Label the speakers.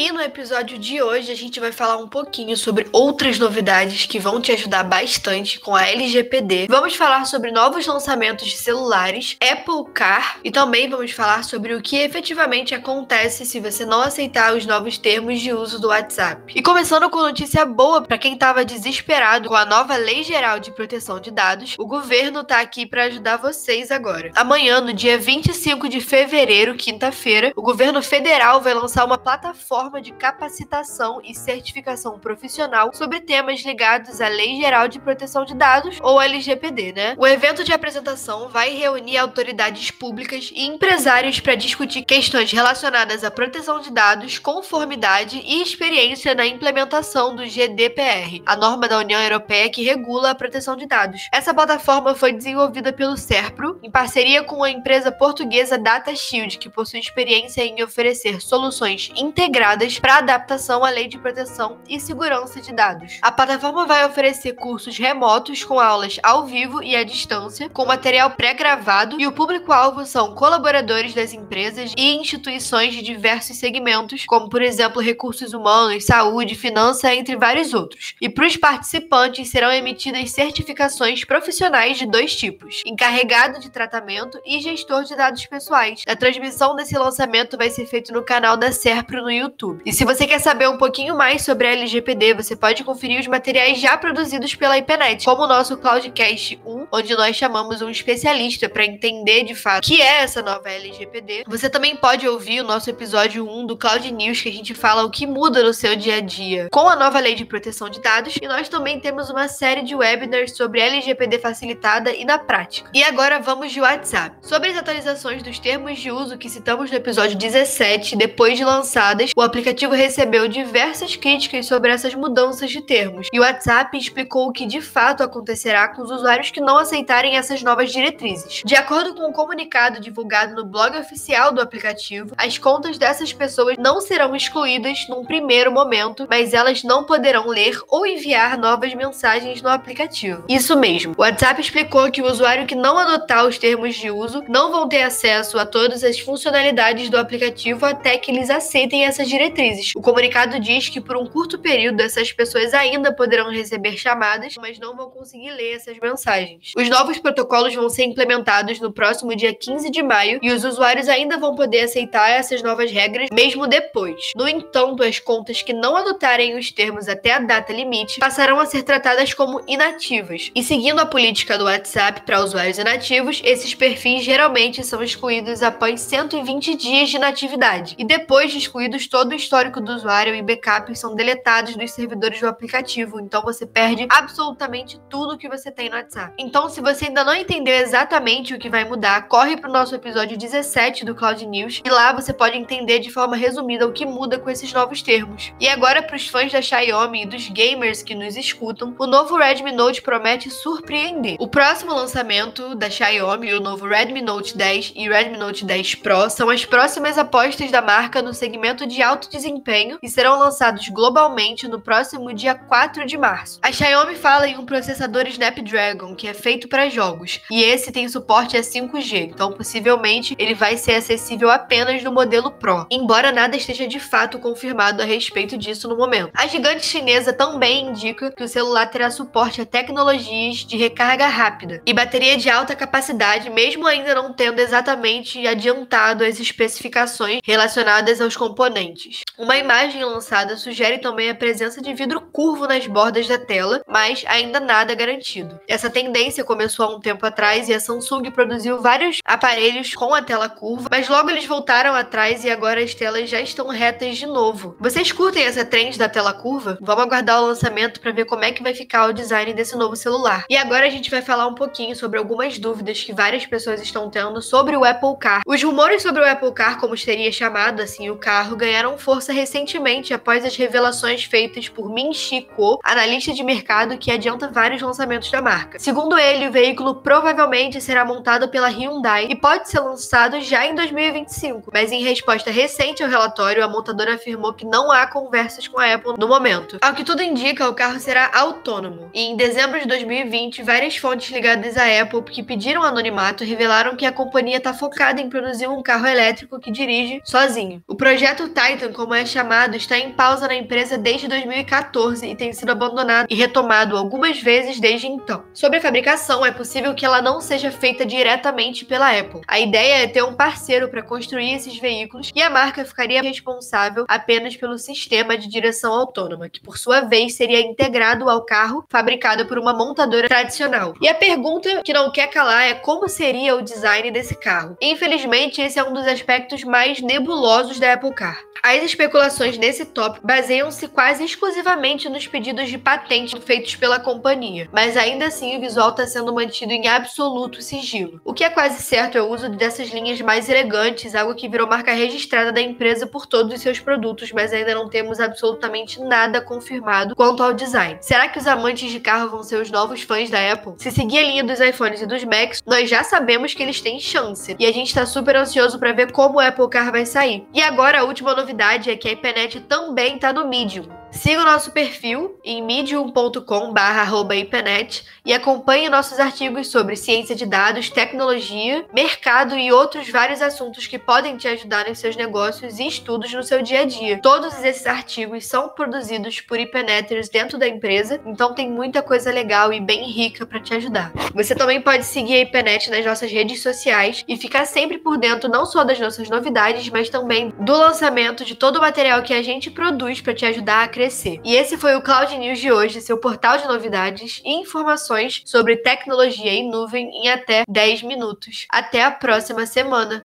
Speaker 1: E no episódio de hoje a gente vai falar um pouquinho sobre outras novidades que vão te ajudar bastante com a LGPD. Vamos falar sobre novos lançamentos de celulares, Apple Car e também vamos falar sobre o que efetivamente acontece se você não aceitar os novos termos de uso do WhatsApp. E começando com notícia boa para quem estava desesperado com a nova Lei Geral de Proteção de Dados, o governo está aqui para ajudar vocês agora. Amanhã, no dia 25 de fevereiro, quinta-feira, o governo federal vai lançar uma plataforma forma de capacitação e certificação profissional sobre temas ligados à Lei Geral de Proteção de Dados, ou LGPD, né? O evento de apresentação vai reunir autoridades públicas e empresários para discutir questões relacionadas à proteção de dados, conformidade e experiência na implementação do GDPR, a norma da União Europeia que regula a proteção de dados. Essa plataforma foi desenvolvida pelo Serpro, em parceria com a empresa portuguesa DataShield, que possui experiência em oferecer soluções integradas para adaptação à Lei de Proteção e Segurança de Dados. A plataforma vai oferecer cursos remotos com aulas ao vivo e à distância, com material pré-gravado, e o público-alvo são colaboradores das empresas e instituições de diversos segmentos, como por exemplo recursos humanos, saúde, finança, entre vários outros. E para os participantes serão emitidas certificações profissionais de dois tipos: encarregado de tratamento e gestor de dados pessoais. A transmissão desse lançamento vai ser feita no canal da Serpro no YouTube. YouTube. E se você quer saber um pouquinho mais sobre a LGPD, você pode conferir os materiais já produzidos pela IPNET, como o nosso Cloudcast 1, onde nós chamamos um especialista para entender de fato o que é essa nova LGPD. Você também pode ouvir o nosso episódio 1 do Cloud News, que a gente fala o que muda no seu dia a dia com a nova lei de proteção de dados. E nós também temos uma série de webinars sobre LGPD facilitada e na prática. E agora vamos de WhatsApp. Sobre as atualizações dos termos de uso que citamos no episódio 17, depois de lançadas, o aplicativo recebeu diversas críticas sobre essas mudanças de termos, e o WhatsApp explicou o que de fato acontecerá com os usuários que não aceitarem essas novas diretrizes. De acordo com o um comunicado divulgado no blog oficial do aplicativo, as contas dessas pessoas não serão excluídas num primeiro momento, mas elas não poderão ler ou enviar novas mensagens no aplicativo. Isso mesmo. O WhatsApp explicou que o usuário que não adotar os termos de uso não vão ter acesso a todas as funcionalidades do aplicativo até que eles aceitem essas diretrizes diretrizes. O comunicado diz que por um curto período essas pessoas ainda poderão receber chamadas, mas não vão conseguir ler essas mensagens. Os novos protocolos vão ser implementados no próximo dia 15 de maio e os usuários ainda vão poder aceitar essas novas regras mesmo depois. No entanto, as contas que não adotarem os termos até a data limite passarão a ser tratadas como inativas. E seguindo a política do WhatsApp para usuários inativos, esses perfis geralmente são excluídos após 120 dias de inatividade e depois de excluídos todos todo o histórico do usuário e backups são deletados dos servidores do aplicativo, então você perde absolutamente tudo que você tem no WhatsApp. Então, se você ainda não entendeu exatamente o que vai mudar, corre para o nosso episódio 17 do Cloud News e lá você pode entender de forma resumida o que muda com esses novos termos. E agora, para os fãs da Xiaomi e dos gamers que nos escutam, o novo Redmi Note promete surpreender. O próximo lançamento da Xiaomi, o novo Redmi Note 10 e Redmi Note 10 Pro, são as próximas apostas da marca no segmento de alto alto desempenho e serão lançados globalmente no próximo dia 4 de março. A Xiaomi fala em um processador Snapdragon que é feito para jogos e esse tem suporte a 5G, então possivelmente ele vai ser acessível apenas no modelo Pro, embora nada esteja de fato confirmado a respeito disso no momento. A gigante chinesa também indica que o celular terá suporte a tecnologias de recarga rápida e bateria de alta capacidade, mesmo ainda não tendo exatamente adiantado as especificações relacionadas aos componentes. Uma imagem lançada sugere também a presença de vidro curvo nas bordas da tela, mas ainda nada garantido. Essa tendência começou há um tempo atrás e a Samsung produziu vários aparelhos com a tela curva, mas logo eles voltaram atrás e agora as telas já estão retas de novo. Vocês curtem essa trend da tela curva? Vamos aguardar o lançamento para ver como é que vai ficar o design desse novo celular. E agora a gente vai falar um pouquinho sobre algumas dúvidas que várias pessoas estão tendo sobre o Apple Car. Os rumores sobre o Apple Car, como seria chamado assim o carro, ganharam força recentemente após as revelações feitas por Min Chi analista de mercado que adianta vários lançamentos da marca. Segundo ele, o veículo provavelmente será montado pela Hyundai e pode ser lançado já em 2025, mas em resposta recente ao relatório, a montadora afirmou que não há conversas com a Apple no momento. Ao que tudo indica, o carro será autônomo. E em dezembro de 2020, várias fontes ligadas à Apple que pediram anonimato revelaram que a companhia está focada em produzir um carro elétrico que dirige sozinho. O projeto Titan, como é chamado, está em pausa na empresa desde 2014 e tem sido abandonado e retomado algumas vezes desde então. Sobre a fabricação, é possível que ela não seja feita diretamente pela Apple. A ideia é ter um parceiro para construir esses veículos e a marca ficaria responsável apenas pelo sistema de direção autônoma, que por sua vez seria integrado ao carro fabricado por uma montadora tradicional. E a pergunta que não quer calar é como seria o design desse carro. Infelizmente, esse é um dos aspectos mais nebulosos da Apple Car. As especulações nesse tópico baseiam-se quase exclusivamente nos pedidos de patente feitos pela companhia, mas ainda assim o visual está sendo mantido em absoluto sigilo. O que é quase certo é o uso dessas linhas mais elegantes, algo que virou marca registrada da empresa por todos os seus produtos, mas ainda não temos absolutamente nada confirmado quanto ao design. Será que os amantes de carro vão ser os novos fãs da Apple? Se seguir a linha dos iPhones e dos Macs, nós já sabemos que eles têm chance, e a gente está super ansioso para ver como o Apple Car vai sair. E agora a última novidade é que a IPNET também está no Medium. Siga o nosso perfil em medium.com/ipenet e acompanhe nossos artigos sobre ciência de dados, tecnologia, mercado e outros vários assuntos que podem te ajudar nos seus negócios e estudos no seu dia a dia. Todos esses artigos são produzidos por IPNeters dentro da empresa, então tem muita coisa legal e bem rica para te ajudar. Você também pode seguir a IPNET nas nossas redes sociais e ficar sempre por dentro não só das nossas novidades, mas também do lançamento de todo o material que a gente produz para te ajudar a crescer. E esse foi o Cloud News de hoje, seu portal de novidades e informações sobre tecnologia em nuvem em até 10 minutos. Até a próxima semana!